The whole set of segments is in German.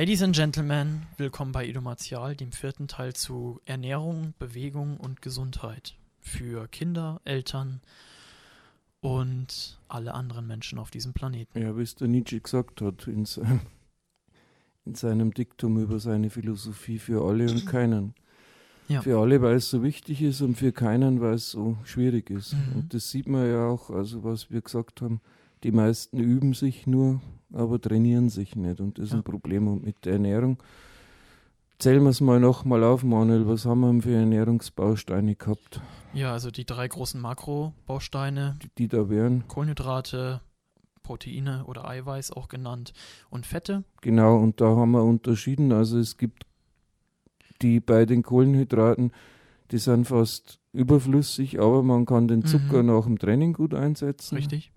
Ladies and Gentlemen, willkommen bei Edomatial, dem vierten Teil zu Ernährung, Bewegung und Gesundheit für Kinder, Eltern und alle anderen Menschen auf diesem Planeten. Ja, wie es der Nietzsche gesagt hat in seinem, in seinem Diktum über seine Philosophie für alle und keinen. Ja. Für alle, weil es so wichtig ist und für keinen, weil es so schwierig ist. Mhm. Und das sieht man ja auch, also was wir gesagt haben, die meisten üben sich nur, aber trainieren sich nicht. Und das ist Ja. ein Problem. Und mit der Ernährung, zählen wir es mal nochmal auf, Manuel, was haben wir für Ernährungsbausteine gehabt, Ja, also die drei großen Makrobausteine, die, die da wären? Kohlenhydrate, Proteine oder Eiweiß auch genannt und Fette. Genau, und da haben wir unterschieden. Also es gibt die bei den Kohlenhydraten, die sind fast überflüssig, aber man kann den Zucker Mhm. nach dem Training gut einsetzen. Richtig.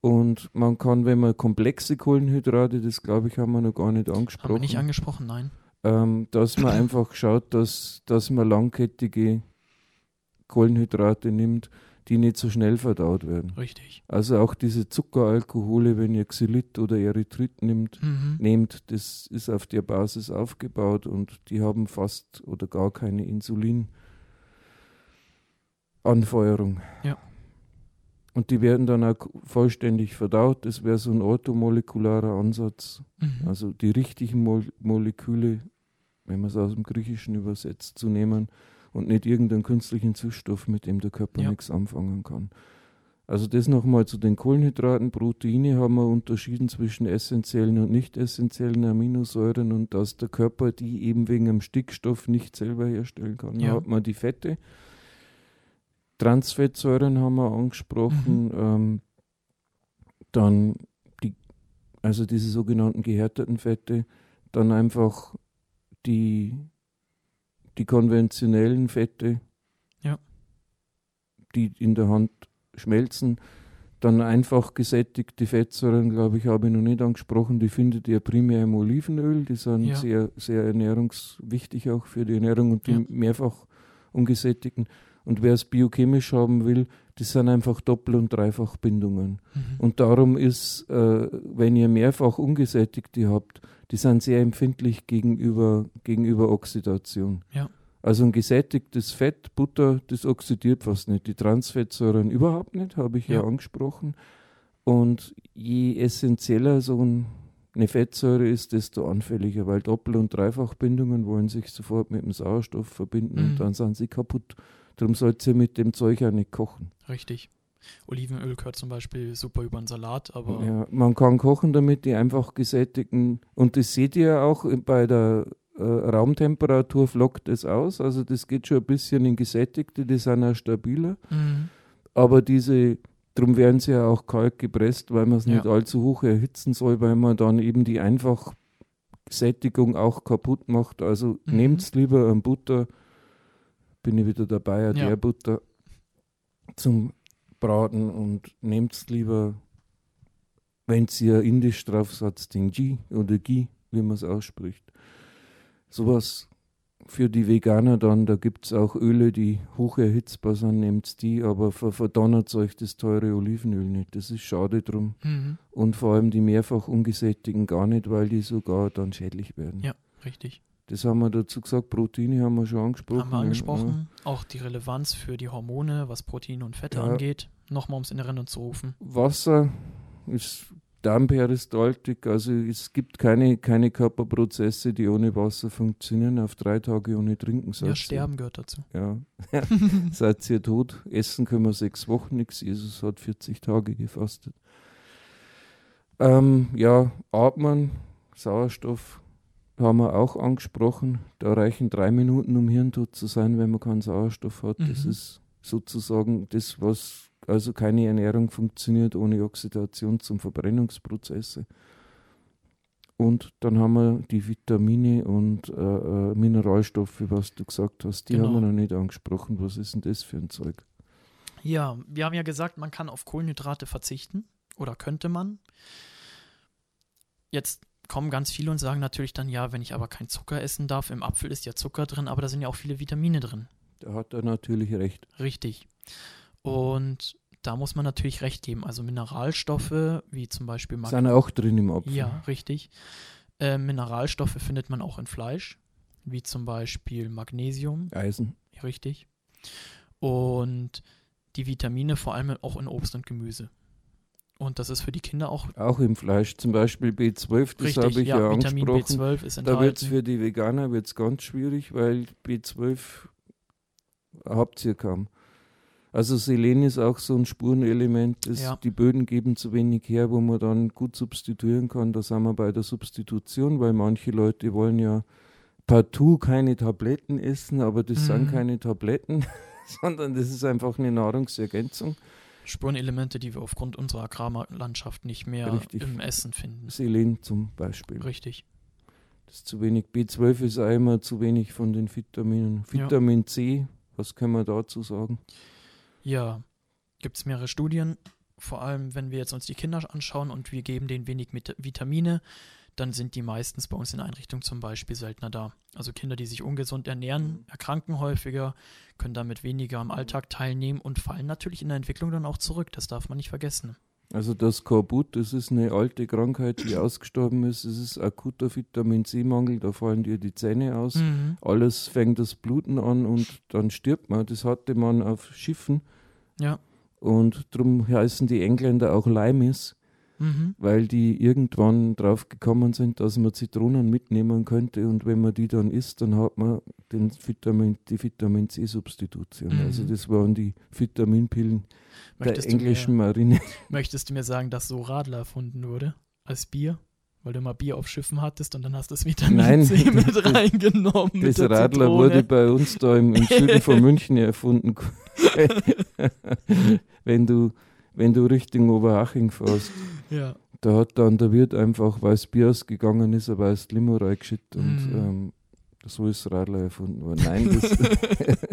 Und man kann, wenn man komplexe Kohlenhydrate, das glaube ich, haben wir noch gar nicht Haben wir angesprochen, nicht angesprochen, nein. ähm, dass man einfach schaut, dass, dass man langkettige Kohlenhydrate nimmt, die nicht so schnell verdaut werden. Richtig. Also auch diese Zuckeralkohole, wenn ihr Xylit oder Erythrit nimmt, Mhm. nehmt, das ist auf der Basis aufgebaut und die haben fast oder gar keine Insulinanfeuerung. Ja. Und die werden dann auch vollständig verdaut. Das wäre so ein orthomolekularer Ansatz. Mhm. Also die richtigen Mol Moleküle, wenn man es aus dem Griechischen übersetzt, zu nehmen und nicht irgendeinen künstlichen Zustoff, mit dem der Körper Ja. nichts anfangen kann. Also das nochmal zu den Kohlenhydraten. Proteine haben wir unterschieden zwischen essentiellen und nicht essentiellen Aminosäuren und dass der Körper die eben wegen dem Stickstoff nicht selber herstellen kann. Ja. Da hat man die Fette. Transfettsäuren haben wir angesprochen. Mhm. Ähm, dann die, also diese sogenannten gehärteten Fette. Dann einfach die, die konventionellen Fette, Ja. die in der Hand schmelzen. Dann einfach gesättigte Fettsäuren, glaube ich, habe ich noch nicht angesprochen. Die findet ihr primär im Olivenöl. Die sind Ja. sehr, sehr ernährungswichtig auch für die Ernährung und die Ja. mehrfach ungesättigten. Und wer es biochemisch haben will, das sind einfach Doppel- und Dreifachbindungen. Mhm. Und darum ist, äh, wenn ihr mehrfach ungesättigte habt, die sind sehr empfindlich gegenüber, gegenüber Oxidation. Ja. Also ein gesättigtes Fett, Butter, das oxidiert fast nicht. Die Transfettsäuren überhaupt nicht, habe ich ja, Ja. angesprochen. Und je essentieller so ein, eine Fettsäure ist, desto anfälliger, weil Doppel- und Dreifachbindungen wollen sich sofort mit dem Sauerstoff verbinden Mhm. und dann sind sie kaputt. Darum sollt ihr mit dem Zeug auch nicht kochen. Richtig. Olivenöl gehört zum Beispiel super über einen Salat, aber Ja, man kann kochen damit, die einfach gesättigten, und das seht ihr auch bei der äh, Raumtemperatur flockt es aus, also das geht schon ein bisschen in gesättigte, die sind auch stabiler, Mhm. aber diese, darum werden sie ja auch kalt gepresst, weil man es Ja. nicht allzu hoch erhitzen soll, weil man dann eben die Einfachsättigung auch kaputt macht, also Mhm. nehmt lieber an Butter, bin ich wieder dabei, Ja. der Butter zum Braten und nehmt lieber wenn ihr indisch drauf setzt, den Ghee oder Ghee, wie man es ausspricht. Sowas für die Veganer dann, da gibt es auch Öle, die hoch erhitzbar sind, nehmt die, aber ver verdonnert euch das teure Olivenöl nicht. Das ist schade drum. Mhm. Und vor allem die mehrfach ungesättigten gar nicht, weil die sogar dann schädlich werden. Ja. richtig. Das haben wir dazu gesagt, Proteine haben wir schon angesprochen. Haben wir ja. angesprochen. Auch die Relevanz für die Hormone, was Proteine und Fette Ja. angeht, nochmal ums in Erinnerung zu rufen. Wasser ist Darmperistaltik, also es gibt keine, keine Körperprozesse, die ohne Wasser funktionieren. Auf drei Tage ohne Trinken Ja, ihr- Sterben gehört dazu. Ja, seid ihr tot. Essen können wir sechs Wochen nichts. Jesus hat 40 Tage gefastet. Ähm, ja, atmen, Sauerstoff haben wir auch angesprochen. Da reichen drei Minuten, um hirntot zu sein, wenn man keinen Sauerstoff hat. Das Mhm. ist sozusagen das, was, also keine Ernährung funktioniert ohne Oxidation zum Verbrennungsprozesse. Und dann haben wir die Vitamine und äh, äh, Mineralstoffe, was du gesagt hast. Die Genau. haben wir noch nicht angesprochen. Was ist denn das für ein Zeug? Ja, wir haben ja gesagt, man kann auf Kohlenhydrate verzichten oder könnte man. Jetzt kommen ganz viele und sagen natürlich dann, ja, wenn ich aber kein Zucker essen darf, im Apfel ist ja Zucker drin, aber da sind ja auch viele Vitamine drin. Da hat er natürlich recht. Richtig. Und da muss man natürlich recht geben. Also Mineralstoffe, wie zum Beispiel Mag Sind auch drin im Apfel. Ja, richtig. Äh, Mineralstoffe findet man auch in Fleisch, wie zum Beispiel Magnesium, Eisen. richtig. Und die Vitamine vor allem auch in Obst und Gemüse. Und das ist für die Kinder auch Auch im Fleisch. Zum Beispiel B12, das habe ich ja, Vitamin angesprochen. B12 ist Da wird es enthalten. für die Veganer wird's ganz schwierig, weil B12 habt ihr kaum. Also Selen ist auch so ein Spurenelement, das Ja. die Böden geben zu wenig her, wo man dann gut substituieren kann. Da sind wir bei der Substitution, weil manche Leute wollen ja partout keine Tabletten essen, aber das sind Mhm. keine Tabletten, sondern das ist einfach eine Nahrungsergänzung. Spurenelemente, die wir aufgrund unserer Agrarlandschaft nicht mehr Richtig. im Essen finden. Selen zum Beispiel. Richtig. Das ist zu wenig. B12 ist immer zu wenig von den Vitaminen. Ja. Vitamin C, was können wir dazu sagen? Ja, gibt es mehrere Studien, vor allem wenn wir jetzt uns die Kinder anschauen und wir geben denen wenig Vitamine, dann sind die meistens bei uns in Einrichtungen zum Beispiel seltener da. Also Kinder, die sich ungesund ernähren, erkranken häufiger, können damit weniger am Alltag teilnehmen und fallen natürlich in der Entwicklung dann auch zurück. Das darf man nicht vergessen. Also das Skorbut, das ist eine alte Krankheit, die ausgestorben ist. Es ist akuter Vitamin C-Mangel, da fallen dir die Zähne aus. Mhm. Alles fängt das Bluten an und dann stirbt man. Das hatte man auf Schiffen Ja. und darum heißen die Engländer auch Limeys, Mhm. weil die irgendwann drauf gekommen sind, dass man Zitronen mitnehmen könnte und wenn man die dann isst, dann hat man den Vitamin, die Vitamin C-Substitution. Mhm. Also das waren die Vitaminpillen der Möchtest, englischen du mir, Marine. möchtest du mir sagen, dass so Radler erfunden wurde? Als Bier? Weil du mal Bier auf Schiffen hattest und dann hast du das Vitamin Nein, C mit das- reingenommen. mit Das der Radler Zitrone. wurde bei uns da im, im Süden von München erfunden. wenn, du, wenn du Richtung Oberhaching fährst, Ja. da hat dann der Wirt einfach, weil das Bier ausgegangen ist, ein weißes Limo reingeschüttet und Mhm. ähm, so ist das Radler erfunden worden. Nein, das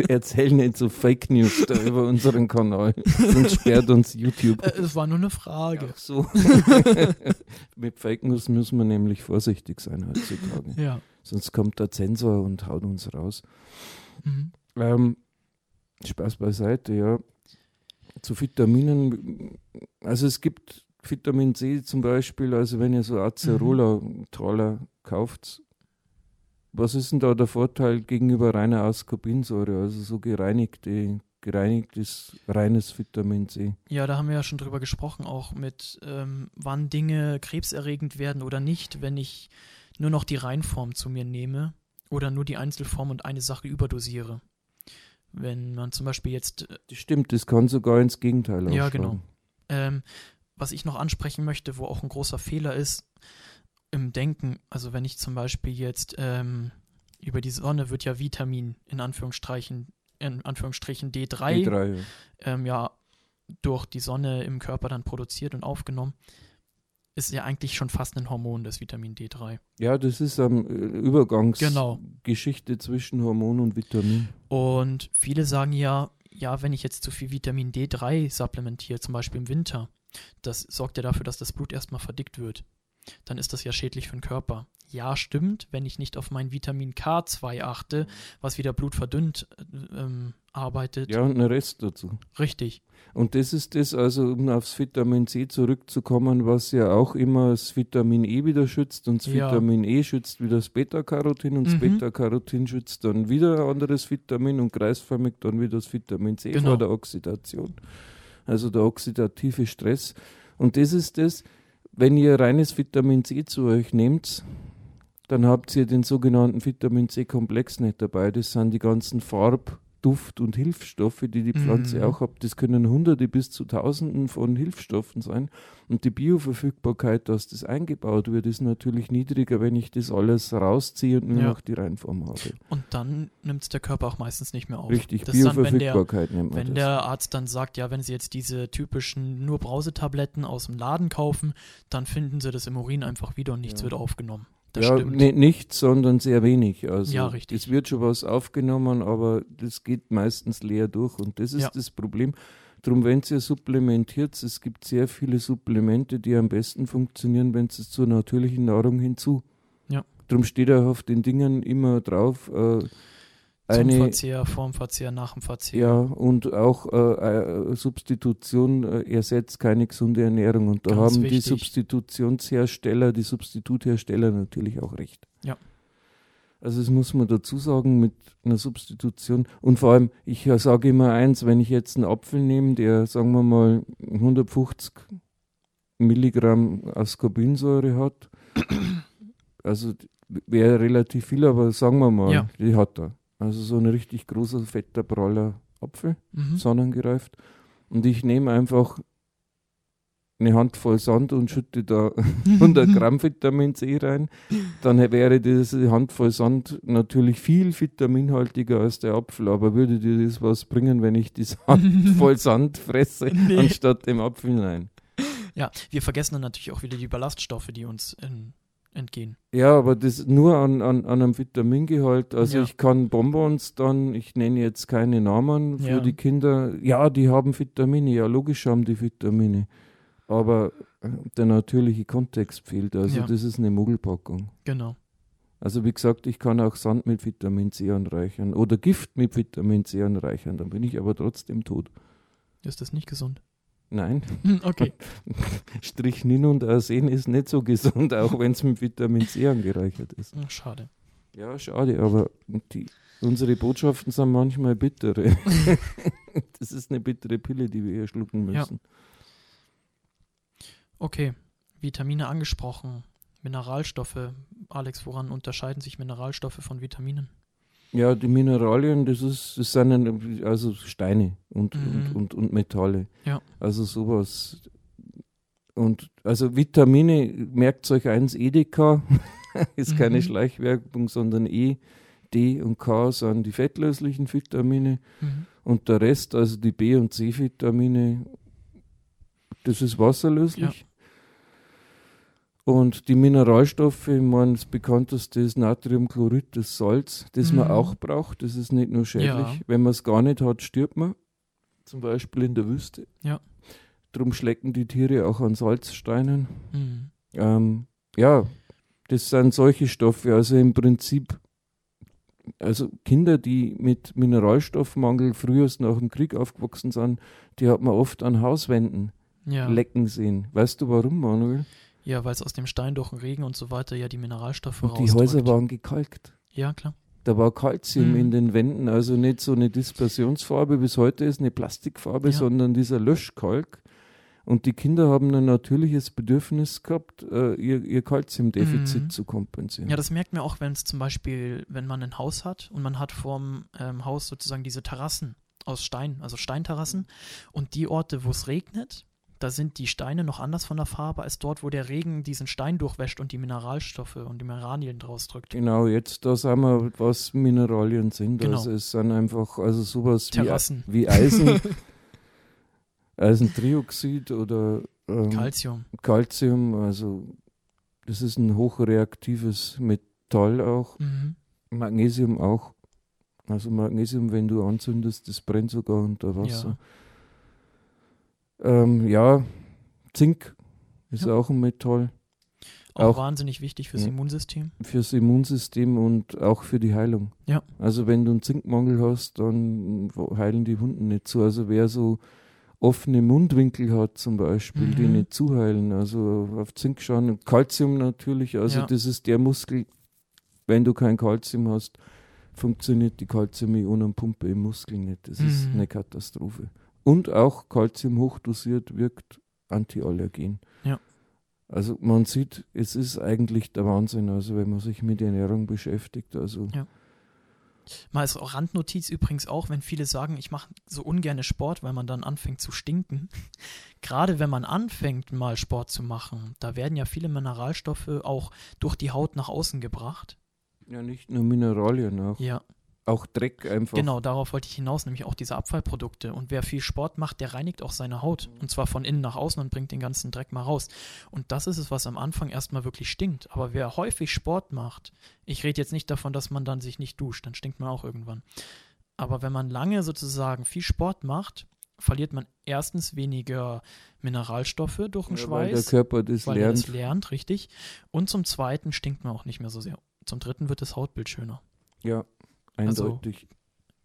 erzähl nicht so Fake News da über unseren Kanal, sonst sperrt uns YouTube. Äh, Es war nur eine Frage. Ach so. Mit Fake News müssen wir nämlich vorsichtig sein heutzutage. Ja. Sonst kommt der Zensor und haut uns raus. Mhm. Ähm, Spaß beiseite, ja. Zu Vitaminen, also es gibt Vitamin C zum Beispiel, also wenn ihr so Acerola-Taler kauft, was ist denn da der Vorteil gegenüber reiner Ascorbinsäure, also so gereinigte, gereinigtes, reines Vitamin C? Ja, da haben wir ja schon drüber gesprochen, auch mit, ähm, wann Dinge krebserregend werden oder nicht, wenn ich nur noch die Reinform zu mir nehme oder nur die Einzelform und eine Sache überdosiere. Wenn man zum Beispiel jetzt, äh, Das stimmt, das kann sogar ins Gegenteil Ja, ausschlagen. genau. ähm, was ich noch ansprechen möchte, wo auch ein großer Fehler ist, im Denken, also wenn ich zum Beispiel jetzt ähm, über die Sonne wird ja Vitamin in Anführungsstrichen, in Anführungsstrichen D3, D3, ja. ähm, ja durch die Sonne im Körper dann produziert und aufgenommen, ist ja eigentlich schon fast ein Hormon, das Vitamin D3. Ja, das ist eine Genau. Übergangsgeschichte zwischen Hormon und Vitamin. Und viele sagen ja, ja, wenn ich jetzt zu viel Vitamin D3 supplementiere, zum Beispiel im Winter, das sorgt ja dafür, dass das Blut erstmal verdickt wird. Dann ist das ja schädlich für den Körper. Ja, stimmt, wenn ich nicht auf mein Vitamin K2 achte, was wieder Blut verdünnt äh, ähm, arbeitet. Ja, und ein Rest dazu. Richtig. Und das ist das, also um aufs Vitamin C zurückzukommen, was ja auch immer das Vitamin E wieder schützt und das Ja. Vitamin E schützt wieder das Beta-Carotin und das Mhm. Beta-Carotin schützt dann wieder ein anderes Vitamin und kreisförmig dann wieder das Vitamin C Genau. vor der Oxidation. Also der oxidative Stress. Und das ist das, wenn ihr reines Vitamin C zu euch nehmt, dann habt ihr den sogenannten Vitamin C-Komplex nicht dabei. Das sind die ganzen Farb-, Duft- und Hilfsstoffe, die die Pflanze Mhm. auch hat. Das können Hunderte bis zu Tausenden von Hilfsstoffen sein. Und die Bioverfügbarkeit, dass das eingebaut wird, ist natürlich niedriger, wenn ich das alles rausziehe und nur Ja. noch die Reinform habe. Und dann nimmt es der Körper auch meistens nicht mehr auf. Richtig, das ist dann, wenn der, Bioverfügbarkeit nennt man Wenn das. der Arzt dann sagt, ja, wenn Sie jetzt diese typischen nur Brausetabletten aus dem Laden kaufen, dann finden Sie das im Urin einfach wieder und nichts Ja. wird aufgenommen. Das ja, stimmt. ne- nicht, sondern sehr wenig. Also Ja, richtig. Es wird schon was aufgenommen, aber das geht meistens leer durch und das ist Ja. das Problem. Darum, wenn ihr supplementiert, es gibt sehr viele Supplemente, die am besten funktionieren, wenn es zur natürlichen Nahrung hinzu. Ja. Darum steht auch auf den Dingen immer drauf, äh, Zum eine Verzehr, vorm Verzehr, nach dem Verzehr. Ja, und auch äh, äh, Substitution äh, ersetzt keine gesunde Ernährung. Und da Ganz haben die wichtig. Substitutionshersteller, die Substituthersteller natürlich auch recht. Ja. Also das muss man dazu sagen mit einer Substitution. Und vor allem, ich äh, sage immer eins, wenn ich jetzt einen Apfel nehme, der, sagen wir mal, 150 Milligramm Ascorbinsäure hat, also wäre relativ viel, aber sagen wir mal, Ja. die hat er. Also so ein richtig großer, fetter, praller Apfel Mhm. sonnengereift. Und ich nehme einfach eine Handvoll Sand und schütte da 100 Gramm Vitamin C rein. Dann wäre diese Handvoll Sand natürlich viel vitaminhaltiger als der Apfel. Aber würde dir das was bringen, wenn ich diese Handvoll Sand fresse, Nee. anstatt dem Apfel? Nein. Ja, wir vergessen dann natürlich auch wieder die Ballaststoffe, die uns in, entgehen. Ja, aber das nur an, an, an einem Vitamingehalt. Also Ja. ich kann Bonbons dann, ich nenne jetzt keine Namen für Ja. die Kinder. Ja, die haben Vitamine. Ja, logisch haben die Vitamine. Aber äh, der natürliche Kontext fehlt. Also Ja. das ist eine Mogelpackung. Genau. Also wie gesagt, ich kann auch Sand mit Vitamin C anreichern oder Gift mit Vitamin C anreichern. Dann bin ich aber trotzdem tot. Ist das nicht gesund? Nein, Hm, Okay. Strychnin und Arsen ist nicht so gesund, auch wenn es mit Vitamin C angereichert ist. Ach, Schade. Ja, schade, aber die, unsere Botschaften sind manchmal bittere. das ist eine bittere Pille, die wir hier schlucken Ja. müssen. Okay. Vitamine angesprochen. Mineralstoffe. Alex, woran unterscheiden sich Mineralstoffe von Vitaminen? Ja, die Mineralien, das ist, das sind also Steine und, Mhm. und, und, und Metalle. Ja. Also sowas. Und also Vitamine, merkt euch eins, Edeka ist keine Mhm. Schleichwerbung, sondern E, D und K sind die fettlöslichen Vitamine. Mhm. Und der Rest, also die B- und C-Vitamine, das ist wasserlöslich. Und die Mineralstoffe, ich meine, das bekannteste ist Natriumchlorid, das Salz, das man Mhm. auch braucht. Das ist nicht nur schädlich. Ja. Wenn man es gar nicht hat, stirbt man. Zum Beispiel in der Wüste. Ja. Drum schlecken die Tiere auch an Salzsteinen. Mhm. Ähm, ja, das sind solche Stoffe. Also im Prinzip, also Kinder, die mit Mineralstoffmangel frühest nach dem Krieg aufgewachsen sind, die hat man oft an Hauswänden Ja. lecken sehen. Weißt du warum, Manuel? Ja, weil es aus dem Stein durch den Regen und so weiter ja die Mineralstoffe Und die. Häuser waren gekalkt. Ja, klar. Da war Kalzium Mhm. in den Wänden, also nicht so eine Dispersionsfarbe, bis heute ist eine Plastikfarbe, Ja. sondern dieser Löschkalk. Und die Kinder haben ein natürliches Bedürfnis gehabt, äh, ihr, ihr Kalziumdefizit Mhm. zu kompensieren. Ja, das merkt man auch, wenn es zum Beispiel, wenn man ein Haus hat und man hat vorm ähm, Haus sozusagen diese Terrassen aus Stein, also Steinterrassen. Und die Orte, wo es regnet, da sind die Steine noch anders von der Farbe als dort, wo der Regen diesen Stein durchwäscht und die Mineralstoffe und die Mineralien draus drückt. Genau, jetzt da sagen wir, was Mineralien sind. Genau. Also es sind einfach, also sowas wie, Terrassen, wie Eisen, Eisentrioxid oder ähm, Calcium. Calcium, also das ist ein hochreaktives Metall auch. Mhm. Magnesium auch. Also Magnesium, wenn du anzündest, das brennt sogar unter Wasser. Ja, ähm, ja Zink ist Ja. auch ein Metall Auch, Auch- wahnsinnig wichtig fürs Ja. Immunsystem. fürs Immunsystem und auch für die Heilung. Ja. Also wenn du einen Zinkmangel hast, dann heilen die Wunden nicht so. Also wer so offene Mundwinkel hat zum Beispiel, die Mhm. nicht zuheilen, also auf Zink schauen. Und Calcium natürlich, also Ja. das ist der Muskel, wenn du kein Calcium hast, funktioniert die Calcium-Ionenpumpe im Muskel nicht. Das ist Mhm. eine Katastrophe. Und auch Calcium hochdosiert wirkt antiallergen. Ja. Also man sieht, es ist eigentlich der Wahnsinn, also wenn man sich mit Ernährung beschäftigt. Also Ja. Mal als Randnotiz übrigens auch, wenn viele sagen, ich mache so ungerne Sport, weil man dann anfängt zu stinken. Gerade wenn man anfängt, mal Sport zu machen, da werden ja viele Mineralstoffe auch durch die Haut nach außen gebracht. ja nicht nur Mineralien, auch, Ja, auch Dreck einfach. genau, darauf wollte ich hinaus, nämlich auch diese Abfallprodukte. Und wer viel Sport macht, der reinigt auch seine Haut. Und zwar von innen nach außen und bringt den ganzen Dreck mal raus. Und das ist es, was am Anfang erstmal wirklich stinkt. Aber wer häufig Sport macht, ich rede jetzt nicht davon, dass man dann sich nicht duscht, dann stinkt man auch irgendwann. Aber wenn man lange sozusagen viel Sport macht, verliert man erstens weniger Mineralstoffe durch den ja, weil der Schweiß, Körper das weil er lernt. das lernt, richtig. Und zum Zweiten stinkt man auch nicht mehr so sehr. Zum Dritten wird das Hautbild schöner. Ja, Also- eindeutig.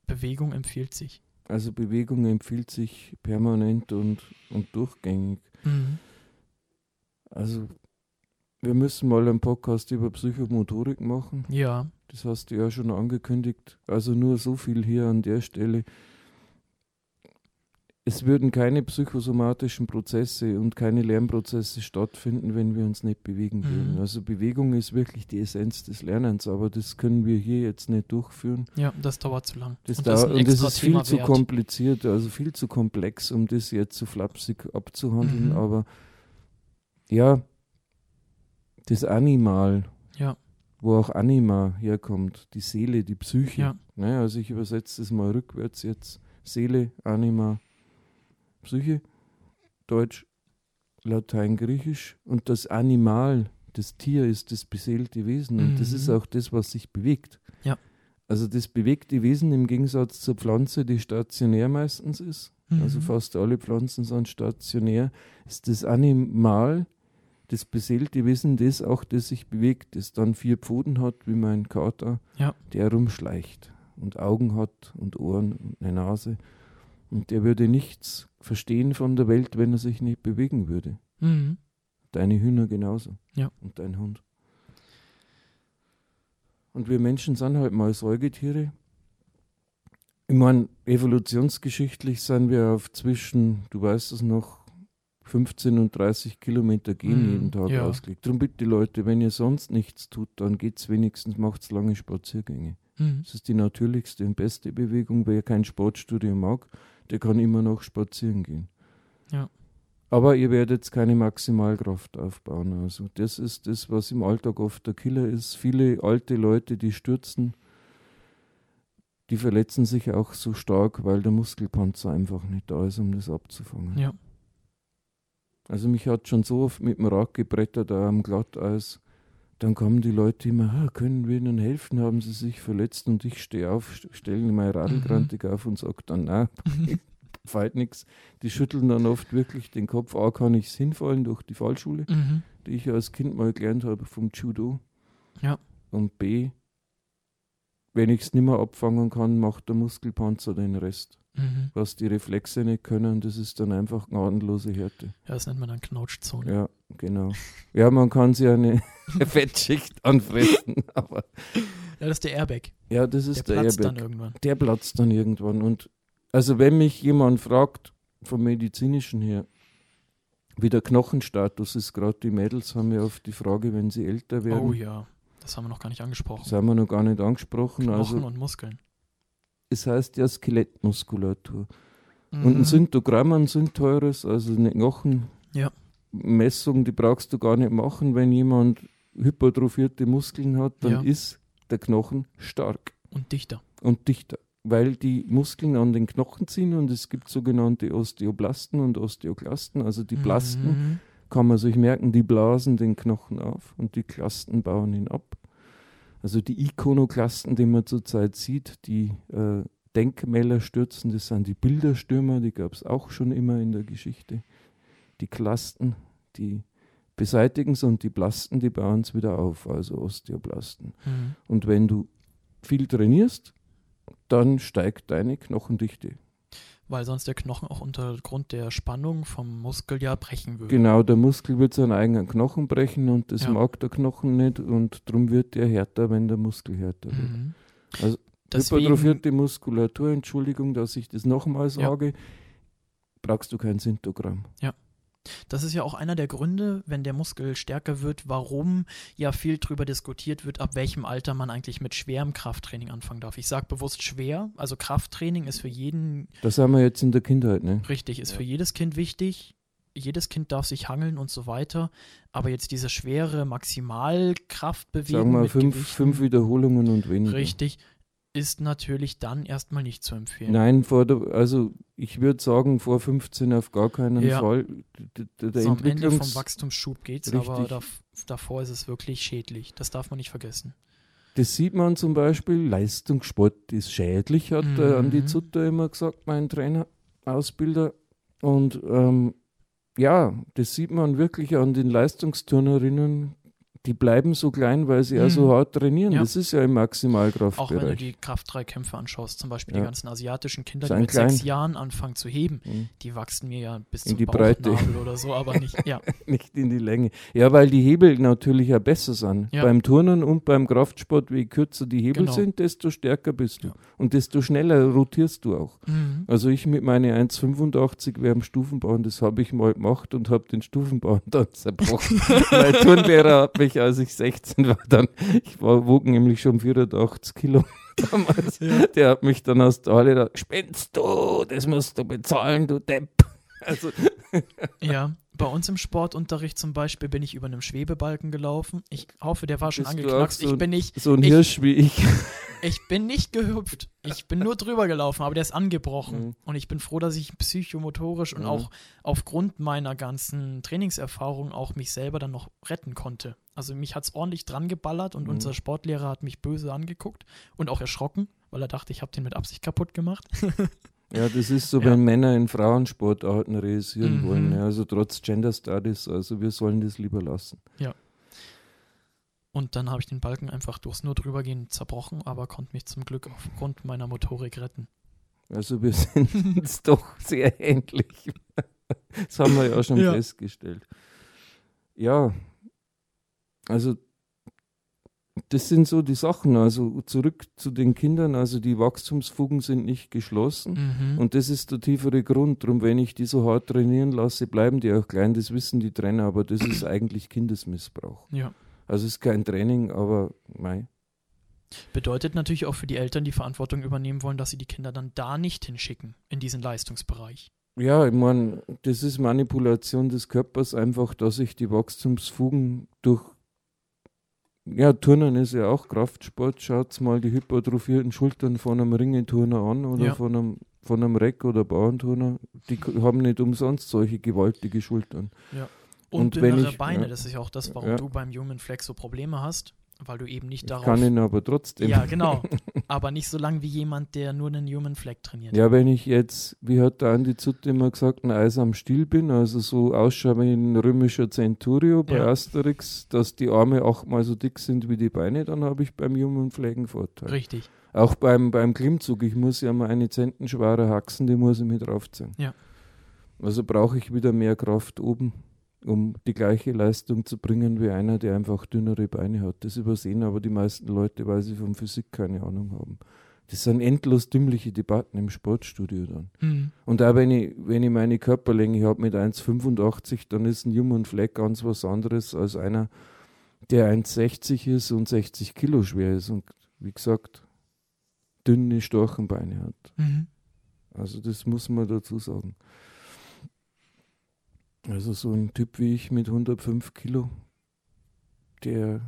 Bewegung empfiehlt sich. Also Bewegung empfiehlt sich permanent und, und durchgängig. Mhm. Also wir müssen mal einen Podcast über Psychomotorik machen. Ja, Das hast du ja schon angekündigt. Also nur so viel hier an der Stelle. Es würden keine psychosomatischen Prozesse und keine Lernprozesse stattfinden, wenn wir uns nicht bewegen Mhm. würden. Also Bewegung ist wirklich die Essenz des Lernens, aber das können wir hier jetzt nicht durchführen. ja, das dauert zu lang. Das und dauert, ein und das ist viel Thema zu wert. kompliziert, also viel zu komplex, um das jetzt so flapsig abzuhandeln. Mhm. Aber ja, das Animal, Ja, wo auch Anima herkommt, die Seele, die Psyche. Ja. Ne, also ich übersetze das mal rückwärts jetzt. Seele, Anima, Psyche, Deutsch, Latein, Griechisch. Und das Animal, das Tier ist das beseelte Wesen. Und das Mhm. ist auch das, was sich bewegt. Ja. Also das bewegte Wesen im Gegensatz zur Pflanze, die stationär meistens ist, also Mhm. fast alle Pflanzen sind stationär, ist das Animal, das beseelte Wesen, das auch, das sich bewegt, das dann vier Pfoten hat, wie mein Kater, Ja. der rumschleicht und Augen hat und Ohren und eine Nase. Und der würde nichts verstehen von der Welt, wenn er sich nicht bewegen würde. Mhm. Deine Hühner genauso. Ja. Und dein Hund. Und wir Menschen sind halt mal Säugetiere. Ich meine, evolutionsgeschichtlich sind wir auf zwischen, du weißt es noch, 15 und 30 Kilometer gehen Mhm, jeden Tag ja. ausgelegt. Darum bitte Leute, wenn ihr sonst nichts tut, dann geht's wenigstens, macht's lange Spaziergänge. Mhm. Das ist die natürlichste und beste Bewegung. Wer kein Sportstudio mag, der kann immer noch spazieren gehen. Ja. Aber ihr werdet keine Maximalkraft aufbauen. Also das ist das, was im Alltag oft der Killer ist. Viele alte Leute, die stürzen, die verletzen sich auch so stark, weil der Muskelpanzer einfach nicht da ist, um das abzufangen. Ja. Also mich hat schon so oft mit dem Rad gebrettert da am Glatteis. Dann kommen die Leute immer, ah, können wir Ihnen helfen? Haben Sie sich verletzt? Und ich stehe auf, stelle mein Radlgrantig auf und sage dann, na, fällt nichts. Die schütteln dann oft wirklich den Kopf. A, kann ich hinfallen durch die Fallschule, Mhm. die ich als Kind mal gelernt habe vom Judo. Ja. Und B, wenn ich es nicht mehr abfangen kann, macht der Muskelpanzer den Rest. Mhm. Was die Reflexe nicht können, das ist dann einfach gnadenlose Härte. Ja, das nennt man dann Knautschzone. Ja, genau. Ja, man kann sich eine Fettschicht anfressen, aber Ja, das ist der Airbag. ja, das Der ist der, platzt Airbag. dann irgendwann. Der platzt dann irgendwann. Und also wenn mich jemand fragt, vom medizinischen her, wie der Knochenstatus ist, gerade die Mädels haben ja oft die Frage, wenn sie älter werden, Oh ja, das haben wir noch gar nicht angesprochen. das haben wir noch gar nicht angesprochen. Knochen Also und Muskeln. Es heißt ja Skelettmuskulatur. Und ein Mhm. Syntogramm, ein Synteures, also eine Knochenmessung, Ja. die brauchst du gar nicht machen, wenn jemand hypertrophierte Muskeln hat, dann Ja. ist der Knochen stark Und dichter. und dichter, weil die Muskeln an den Knochen ziehen und es gibt sogenannte Osteoblasten und Osteoklasten, also die Blasten Mhm. kann man sich merken, die blasen den Knochen auf und die Klasten bauen ihn ab. Also die Ikonoklasten, die man zurzeit sieht, die äh, Denkmäler stürzen, das sind die Bilderstürmer, die gab es auch schon immer in der Geschichte. Die Klasten, die beseitigen es und die Blasten, die bauen es wieder auf, also Osteoblasten. Mhm. Und wenn du viel trainierst, dann steigt deine Knochendichte. Weil sonst der Knochen auch unter Grund der Spannung vom Muskel ja brechen würde. Genau, der Muskel wird seinen eigenen Knochen brechen und das Ja. mag der Knochen nicht und darum wird er härter, wenn der Muskel härter wird. Mhm. Also, Deswegen, Hypertrophierte Muskulatur, Entschuldigung, dass ich das nochmal Ja. sage, brauchst du kein Syntogramm. Das ist ja auch einer der Gründe, wenn der Muskel stärker wird, warum ja viel drüber diskutiert wird, ab welchem Alter man eigentlich mit schwerem Krafttraining anfangen darf. Ich sage bewusst schwer, also Krafttraining ist für jeden Das haben wir jetzt in der Kindheit, ne? Richtig, ist Ja. für jedes Kind wichtig. Jedes Kind darf sich hangeln und so weiter. Aber jetzt diese schwere Maximalkraftbewegung Sagen wir mit fünf, fünf Wiederholungen und weniger. richtig, ist natürlich dann erstmal nicht zu empfehlen. Nein, vor der, also ich würde sagen, vor 15 auf gar keinen Ja. Fall. Der so am Ende vom Wachstumsschub geht's, aber Richtig. dav davor ist es wirklich schädlich. Das darf man nicht vergessen. Das sieht man zum Beispiel, Leistungssport ist schädlich, hat der Mhm. Andi Zutter immer gesagt, mein Trainer, Ausbilder. Und ähm, ja, das sieht man wirklich an den Leistungsturnerinnen, die bleiben so klein, weil sie ja so Mhm. hart trainieren. Ja. Das ist ja im Maximalkraftbereich. Auch wenn du die Kraft-3-Kämpfe anschaust, zum Beispiel Ja. die ganzen asiatischen Kinder, die mit klein. sechs Jahren anfangen zu heben, Mhm. die wachsen mir ja bis In zum die Breite. Oder so, aber nicht, ja, Nicht in die Länge. Ja, weil die Hebel natürlich ja besser sind. Ja. Beim Turnen und beim Kraftsport, je kürzer die Hebel Genau. sind, desto stärker bist du. Und desto schneller rotierst du auch. mhm. Also ich mit meinen 1,85 während Stufenbauen, das habe ich mal gemacht und habe den Stufenbauen dann zerbrochen. mein Turnlehrer hat mich, als ich 16 war, dann, ich war, wog nämlich schon 84 Kilo damals, der hat mich dann aus der Halle da, spinnst du, das musst du bezahlen, du Depp. Also, Ja, bei uns im Sportunterricht zum Beispiel bin ich über einem Schwebebalken gelaufen. Ich hoffe, der war schon Bist angeknackst. so ich bin nicht, so ein Ich- Hirsch wie ich. ich bin nicht gehüpft. Ich bin nur drüber gelaufen, aber der ist angebrochen. Mhm. Und ich bin froh, dass ich psychomotorisch und Mhm. auch aufgrund meiner ganzen Trainingserfahrung auch mich selber dann noch retten konnte. Also mich hat es ordentlich dran geballert und Mhm. unser Sportlehrer hat mich böse angeguckt und auch erschrocken, weil er dachte, ich habe den mit Absicht kaputt gemacht. Ja, das ist so, Ja. wenn Männer in Frauensportarten realisieren Mhm. wollen. Ja, also trotz Gender Studies, also wir sollen das lieber lassen. Und dann habe ich den Balken einfach durchs nur drübergehen zerbrochen, aber konnte mich zum Glück aufgrund meiner Motorik retten. Also wir sind uns doch sehr ähnlich. Das haben wir ja schon Ja. festgestellt. Ja, also das sind so die Sachen. Also zurück zu den Kindern, also die Wachstumsfugen sind nicht geschlossen. Mhm. Und das ist der tiefere Grund. Drum, wenn ich die so hart trainieren lasse, bleiben die auch klein. Das wissen die Trainer, aber das ist eigentlich Kindesmissbrauch. ja. Also es ist kein Training, aber mei. Bedeutet natürlich auch für die Eltern, die Verantwortung übernehmen wollen, dass sie die Kinder dann da nicht hinschicken, in diesen Leistungsbereich. Ja, ich meine, das ist Manipulation des Körpers einfach, dass ich die Wachstumsfugen durch. Ja, Turnen ist ja auch Kraftsport. Schaut mal die hypertrophierten Schultern von einem Ringeturner an oder Ja. von einem von einem Reck- oder Bauernturner. Die haben nicht umsonst solche gewaltige Schultern. Und, Und wenn ich- Beine, ja. das ist ja auch das, warum Ja. du beim Human Flex so Probleme hast, weil du eben nicht Ich darauf. kann ihn aber trotzdem. ja, genau. Aber nicht so lang wie jemand, der nur einen Human Flag trainiert. Ja, wenn ich jetzt, wie hat der Andi Zutte immer gesagt, ein Eis am Stiel bin, also so ausschaue wie ein römischer Centurio bei Ja. Asterix, dass die Arme achtmal so dick sind wie die Beine, dann habe ich beim jungen Pflegen Vorteil. Richtig. Auch beim, beim Klimmzug, ich muss ja mal eine zentenschwere Haxen, die muss ich mit draufziehen. Ja. Also brauche ich wieder mehr Kraft oben, um die gleiche Leistung zu bringen wie einer, der einfach dünnere Beine hat. Das übersehen aber die meisten Leute, weil sie von Physik keine Ahnung haben. Das sind endlos dümmliche Debatten im Sportstudio dann. Mhm. Und auch wenn ich, wenn ich meine Körperlänge habe mit 1,85, dann ist ein Human Flag ganz was anderes als einer, der 1,60 ist und 60 Kilo schwer ist und wie gesagt, dünne Storchenbeine hat. Mhm. Also das muss man dazu sagen. Also so ein Typ wie ich mit 105 Kilo, der,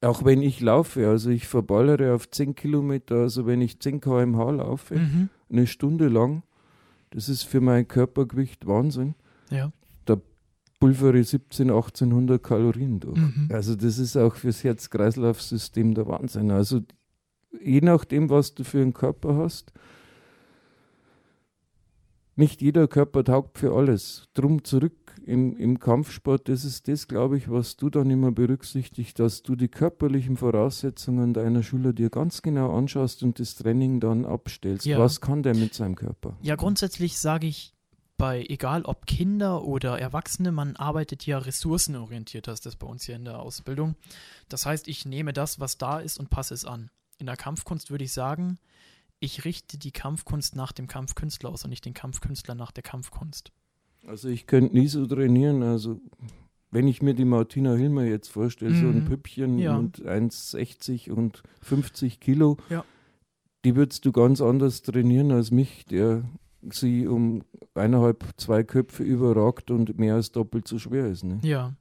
auch wenn ich laufe, also ich verballere auf 10 Kilometer, also wenn ich 10 km/h laufe, Mhm. eine Stunde lang, das ist für mein Körpergewicht Wahnsinn. Ja. Pulvere 17, 1800 Kalorien durch. Mhm. Also das ist auch fürs Herz-Kreislauf-System der Wahnsinn. Also je nachdem, was du für einen Körper hast, nicht jeder Körper taugt für alles. Drum zurück im, im Kampfsport, das ist das, glaube ich, was du dann immer berücksichtigst, dass du die körperlichen Voraussetzungen deiner Schüler dir ganz genau anschaust und das Training dann abstellst. Ja. Was kann der mit seinem Körper? Ja, grundsätzlich sage ich, bei egal ob Kinder oder Erwachsene, man arbeitet ja ressourcenorientiert, das ist das bei uns hier in der Ausbildung. Das heißt, ich nehme das, was da ist und passe es an. In der Kampfkunst würde ich sagen, ich richte die Kampfkunst nach dem Kampfkünstler aus und nicht den Kampfkünstler nach der Kampfkunst. Also ich könnte nie so trainieren. Also wenn ich mir die Martina Hilmer jetzt vorstelle, so ein Mhm. Püppchen Ja. und 1,60 und 50 Kilo, Ja. die würdest du ganz anders trainieren als mich, der sie um eineinhalb, zwei Köpfe überragt und mehr als doppelt so schwer ist. Ne? Ja,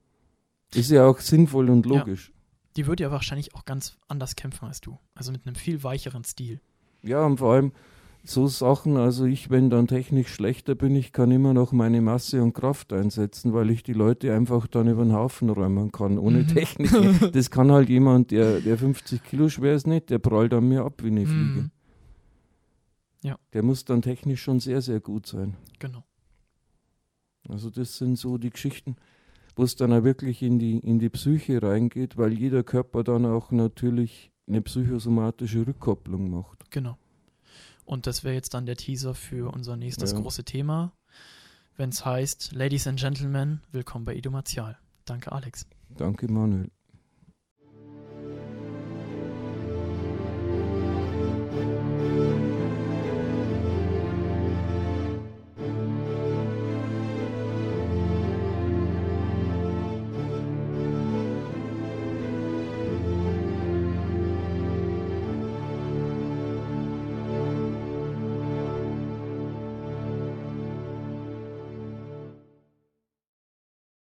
Ist ja auch sinnvoll und Ja. logisch. die würde ja wahrscheinlich auch ganz anders kämpfen als du. Also mit einem viel weicheren Stil. Ja, und vor allem so Sachen, also ich, wenn dann technisch schlechter bin, ich kann immer noch meine Masse und Kraft einsetzen, weil ich die Leute einfach dann über den Haufen räumen kann, ohne Mhm. Technik. Das kann halt jemand, der, der 50 Kilo schwer ist, nicht, der prallt an mir ab wie eine Fliege. Mhm, Der muss dann technisch schon sehr, sehr gut sein. genau. Also das sind so die Geschichten. wo es dann auch wirklich in die, in die Psyche reingeht, weil jeder Körper dann auch natürlich eine psychosomatische Rückkopplung macht. Genau. Und das wäre jetzt dann der Teaser für unser nächstes ja. große Thema, wenn es heißt, Ladies and Gentlemen, willkommen bei Ido Martial. Danke, Alex. Danke, Manuel.